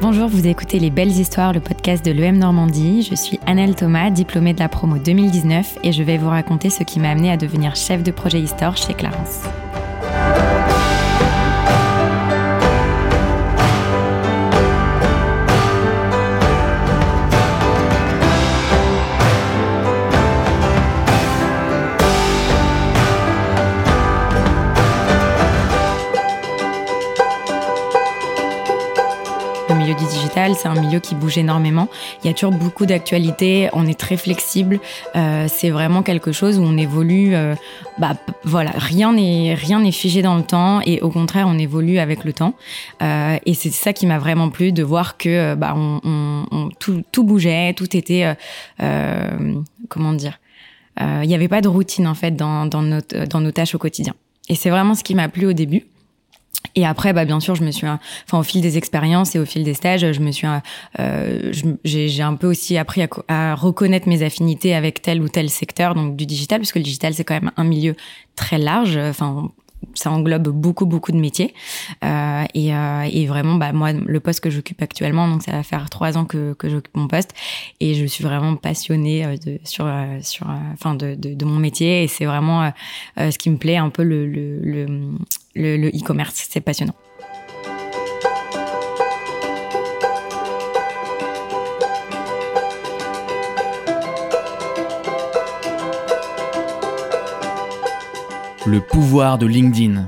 Bonjour, vous écoutez Les Belles Histoires, le podcast de l'EM Normandie. Je suis Annelle Thomas, diplômée de la promo 2019 et je vais vous raconter ce qui m'a amené à devenir chef de projet Histoire chez Clarence. C'est un milieu qui bouge énormément. Il y a toujours beaucoup d'actualités, on est très flexible. Euh, c'est vraiment quelque chose où on évolue. Euh, bah, voilà, rien n'est rien n'est figé dans le temps et au contraire, on évolue avec le temps. Euh, et c'est ça qui m'a vraiment plu de voir que bah, on, tout, tout, bougeait, tout était comment dire. Il n'y avait pas de routine en fait dans, dans, dans nos tâches au quotidien. Et c'est vraiment ce qui m'a plu au début. Et après, bah, bien sûr, je me suis, enfin, au fil des expériences et au fil des stages, je me suis, euh, j'ai un peu aussi appris à, à, reconnaître mes affinités avec tel ou tel secteur, donc du digital, parce que le digital, c'est quand même un milieu très large. Enfin, ça englobe beaucoup beaucoup de métiers. Euh, et, euh, et, vraiment bah moi le poste que j'occupe actuellement donc ça va faire trois ans que, que j'occupe mon poste. Et je suis vraiment passionnée euh, de, sur euh, sur enfin de, de, mon métier. Et c'est vraiment ce qui me plaît un peu le le le e-commerce. C'est passionnant Le pouvoir de LinkedIn.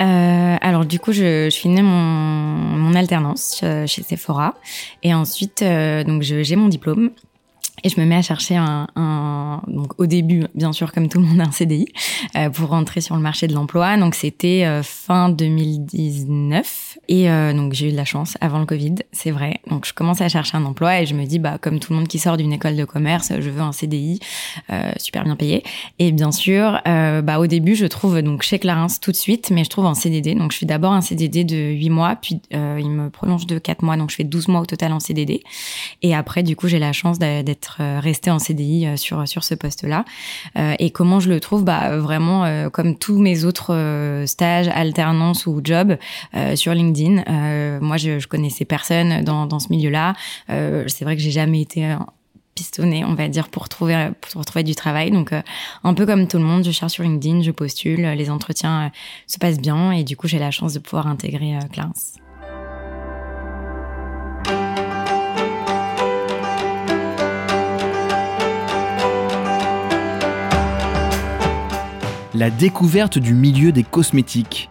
Euh, alors du coup, je, finis mon, mon alternance euh, chez Sephora et ensuite, euh, donc j'ai mon diplôme et je me mets à chercher un, un, donc au début, bien sûr, comme tout le monde, un CDI euh, pour rentrer sur le marché de l'emploi. Donc c'était euh, fin 2019 et euh, donc j'ai eu de la chance avant le Covid, c'est vrai. Donc je commence à chercher un emploi et je me dis bah comme tout le monde qui sort d'une école de commerce, je veux un CDI euh, super bien payé. Et bien sûr, euh, bah au début je trouve donc chez Clarence tout de suite, mais je trouve un CDD. Donc je suis d'abord un CDD de 8 mois, puis il me prolonge de 4 mois, donc je fais 12 mois au total en CDD. Et après du coup j'ai la chance d'être euh, rester en CDI euh, sur sur ce poste-là. Euh, et comment je le trouve Bah vraiment comme tous mes autres stages, alternances ou jobs sur LinkedIn. moi, je, je connaissais personne dans dans ce milieu-là. c'est vrai que j'ai jamais été pistonné, on va dire, pour trouver, pour trouver du travail. Donc, un peu comme tout le monde, je cherche sur LinkedIn, je postule, les entretiens se passent bien et du coup, j'ai la chance de pouvoir intégrer euh. La découverte du milieu des cosmétiques.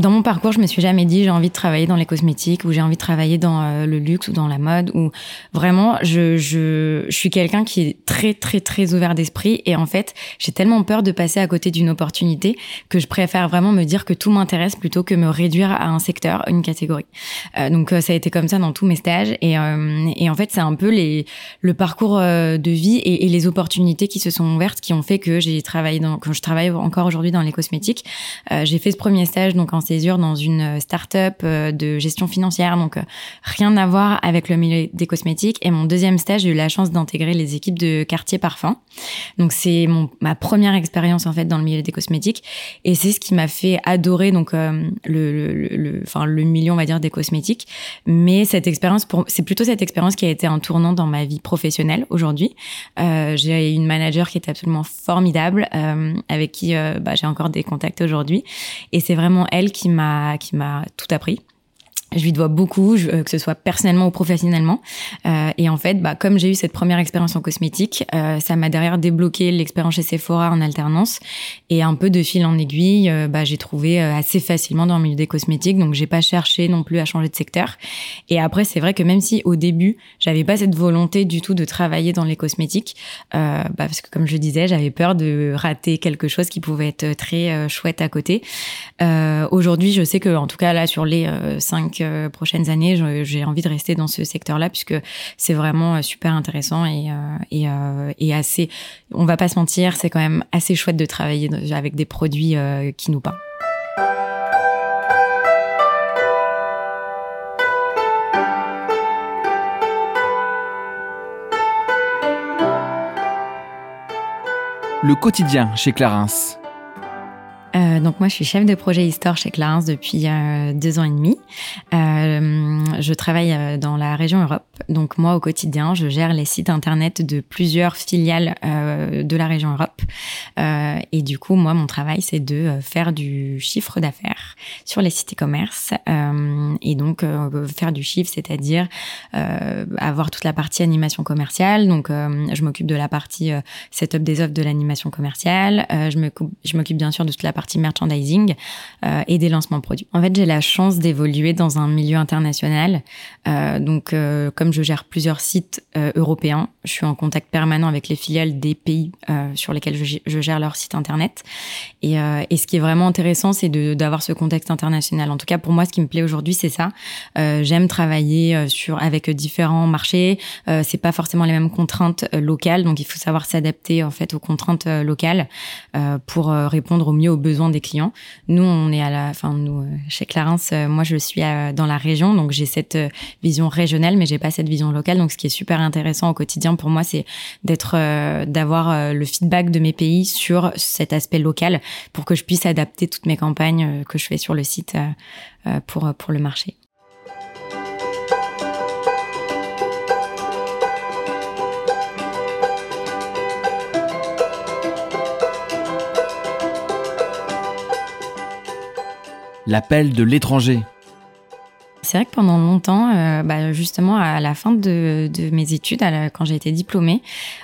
Dans mon parcours, je me suis jamais dit j'ai envie de travailler dans les cosmétiques ou j'ai envie de travailler dans euh, le luxe ou dans la mode ou vraiment je je, je suis quelqu'un qui est très très très ouvert d'esprit et en fait j'ai tellement peur de passer à côté d'une opportunité que je préfère vraiment me dire que tout m'intéresse plutôt que me réduire à un secteur, une catégorie. Euh, donc euh, ça a été comme ça dans tous mes stages et et en fait c'est un peu les le parcours de vie et, les opportunités qui se sont ouvertes qui ont fait que j'ai travaillé dans que je travaille encore aujourd'hui dans les cosmétiques. j'ai fait ce premier stage donc en dans une euh, start-up euh, de gestion financière, donc euh, rien à voir avec le milieu des cosmétiques. Et mon deuxième stage, j'ai eu la chance d'intégrer les équipes de quartier parfum. Donc c'est mon ma première expérience en fait dans le milieu des cosmétiques, et c'est ce qui m'a fait adorer donc le, le, le, enfin le milieu on va dire des cosmétiques. Mais cette expérience, pour c'est plutôt cette expérience qui a été un tournant dans ma vie professionnelle aujourd'hui. Euh, j'ai une manager qui est absolument formidable, euh, avec qui bah, j'ai encore des contacts aujourd'hui, et c'est vraiment elle qui qui m'a qui m'a tout appris je lui dois beaucoup, euh, que ce soit personnellement ou professionnellement. Euh, et en fait, bah, comme j'ai eu cette première expérience en cosmétique, euh, ça m'a derrière débloqué l'expérience chez Sephora en alternance. Et un peu de fil en aiguille, euh, bah, j'ai trouvé euh, assez facilement dans le milieu des cosmétiques. Donc, j'ai pas cherché non plus à changer de secteur. Et après, c'est vrai que même si au début, j'avais pas cette volonté du tout de travailler dans les cosmétiques, bah, parce que comme je disais, j'avais peur de rater quelque chose qui pouvait être très chouette à côté. Aujourd'hui, je sais que, en tout cas, là, sur les cinq euh, prochaines années, j'ai envie de rester dans ce secteur-là puisque c'est vraiment euh, super intéressant et, euh, et, assez. On va pas se mentir, c'est quand même assez chouette de travailler avec des produits qui nous parlent. Le quotidien chez Clarence. Euh, donc moi, je suis chef de projet Histoire chez Clarins depuis euh, deux ans et demi. Euh, je travaille euh, dans la région Europe. Donc moi, au quotidien, je gère les sites internet de plusieurs filiales de la région Europe. et du coup, moi, mon travail, c'est de faire du chiffre d'affaires sur les sites e-commerce. et donc, faire du chiffre, c'est-à-dire avoir toute la partie animation commerciale. Donc, je m'occupe de la partie setup des offres de l'animation commerciale. je m'occupe bien sûr de toute la partie merchandising euh, et des lancements produits. En fait, j'ai la chance d'évoluer dans un milieu international. Euh, donc, euh, comme je gère plusieurs sites européens, je suis en contact permanent avec les filiales des pays sur lesquels je, gère leur site internet. Et, et, ce qui est vraiment intéressant, c'est d'avoir ce contexte international. En tout cas, pour moi, ce qui me plaît aujourd'hui, c'est ça. J'aime travailler sur avec différents marchés. c'est pas forcément les mêmes contraintes locales, donc il faut savoir s'adapter en fait aux contraintes locales pour répondre au mieux aux besoins besoin des clients. Nous, on est à la, enfin nous euh, chez Clarins, euh, moi je suis dans la région, donc j'ai cette euh, vision régionale, mais j'ai pas cette vision locale. Donc ce qui est super intéressant au quotidien pour moi, c'est d'être, d'avoir le feedback de mes pays sur cet aspect local pour que je puisse adapter toutes mes campagnes que je fais sur le site pour pour le marché. L'appel de l'étranger. C'est vrai que pendant longtemps, euh, bah justement à la fin de, de mes études, quand j'ai été diplômée,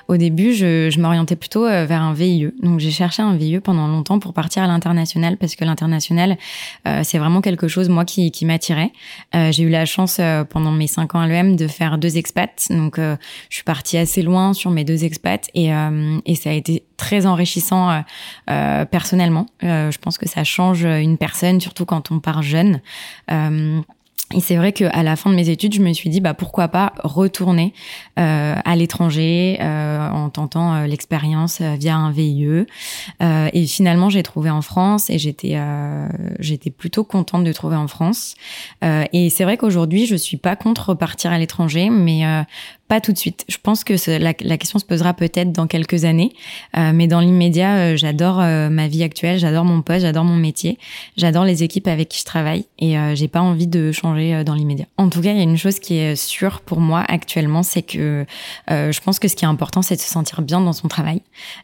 au début, je, je m'orientais plutôt euh, vers un VIE. Donc j'ai cherché un VIE pendant longtemps pour partir à l'international parce que l'international, euh, c'est vraiment quelque chose moi qui, qui m'attirait. Euh, j'ai eu la chance pendant mes cinq ans à l'EM de faire deux expats. Donc je suis partie assez loin sur mes deux expats et, et ça a été très enrichissant personnellement. je pense que ça change une personne, surtout quand on part jeune. Et c'est vrai qu'à la fin de mes études, je me suis dit bah pourquoi pas retourner euh, à l'étranger euh, en tentant euh, l'expérience euh, via un VIE. Euh, et finalement, j'ai trouvé en France et j'étais j'étais plutôt contente de trouver en France. et c'est vrai qu'aujourd'hui, je suis pas contre repartir à l'étranger, mais pas tout de suite. Je pense que la, question se posera peut-être dans quelques années, euh, mais dans l'immédiat, euh, j'adore euh, ma vie actuelle, j'adore mon poste, j'adore mon métier, j'adore les équipes avec qui je travaille et j'ai pas envie de changer dans l'immédiat. En tout cas, il y a une chose qui est sûre pour moi actuellement, c'est que je pense que ce qui est important, c'est de se sentir bien dans son travail.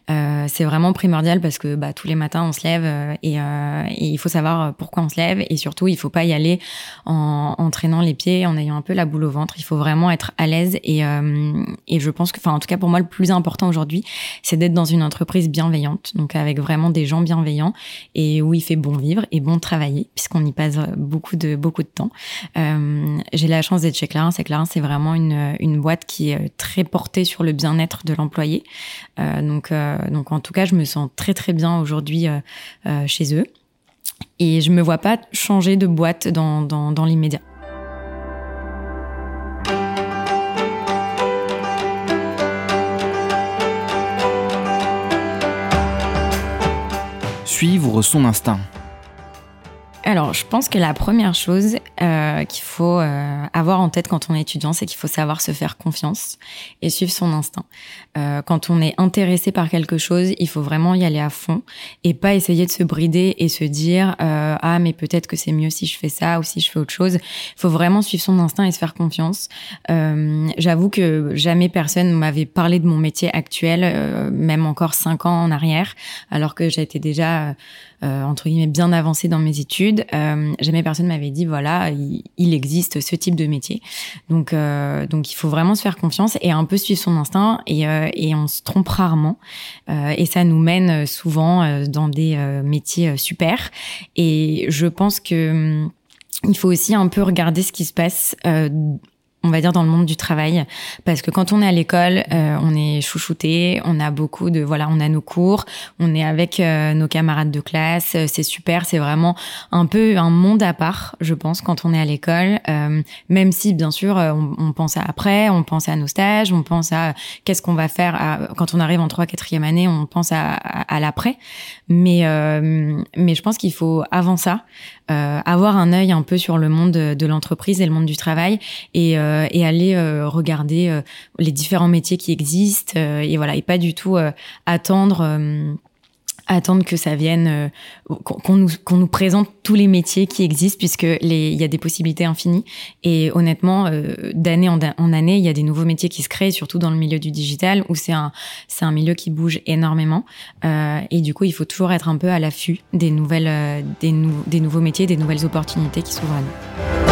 c'est vraiment primordial parce que bah, tous les matins, on se lève et, et, il faut savoir pourquoi on se lève et surtout, il faut pas y aller en, en traînant les pieds, en ayant un peu la boule au ventre. Il faut vraiment être à l'aise et euh, et je pense que, enfin, en tout cas pour moi, le plus important aujourd'hui, c'est d'être dans une entreprise bienveillante, donc avec vraiment des gens bienveillants et où il fait bon vivre et bon travailler, puisqu'on y passe beaucoup de beaucoup de temps. Euh, j'ai la chance d'être chez Clarins. C'est Clarins, c'est vraiment une une boîte qui est très portée sur le bien-être de l'employé. Euh, donc donc en tout cas, je me sens très très bien aujourd'hui chez eux et je me vois pas changer de boîte dans, dans l'immédiat. Suivre son instinct alors, je pense que la première chose euh, qu'il faut euh, avoir en tête quand on est étudiant, c'est qu'il faut savoir se faire confiance et suivre son instinct. Euh, quand on est intéressé par quelque chose, il faut vraiment y aller à fond et pas essayer de se brider et se dire euh, ah mais peut-être que c'est mieux si je fais ça ou si je fais autre chose. Il faut vraiment suivre son instinct et se faire confiance. Euh, J'avoue que jamais personne m'avait parlé de mon métier actuel, euh, même encore cinq ans en arrière, alors que j'étais déjà entre guillemets bien avancée dans mes études. Euh, jamais personne m'avait dit voilà il, existe ce type de métier. Donc euh, donc il faut vraiment se faire confiance et un peu suivre son instinct et et on se trompe rarement et ça nous mène souvent dans des métiers super. Et je pense que hum, il faut aussi un peu regarder ce qui se passe on va dire dans le monde du travail. Parce que quand on est à l'école euh, on est chouchouté on a beaucoup de voilà on a nos cours on est avec euh, nos camarades de classe euh, c'est super c'est vraiment un peu un monde à part je pense quand on est à l'école. Même si bien sûr on, on, pense à après on pense à nos stages on pense à qu'est-ce qu'on va faire à, quand on arrive en 3 quatrième année on pense à, à, à l'après. Mais mais je pense qu'il faut avant ça avoir un œil un peu sur le monde de, l'entreprise et le monde du travail. Et euh, et aller euh, regarder euh, les différents métiers qui existent et voilà et pas du tout attendre attendre que ça vienne, euh, qu'on nous, qu'on nous présente tous les métiers qui existent, puisque il y a des possibilités infinies. Et honnêtement, euh, d'année en, année, il y a des nouveaux métiers qui se créent, surtout dans le milieu du digital, où c'est un, c'est un milieu qui bouge énormément. Euh, et du coup, il faut toujours être un peu à l'affût des nouvelles, euh, des, des nouveaux métiers, des nouvelles opportunités qui s'ouvrent à nous.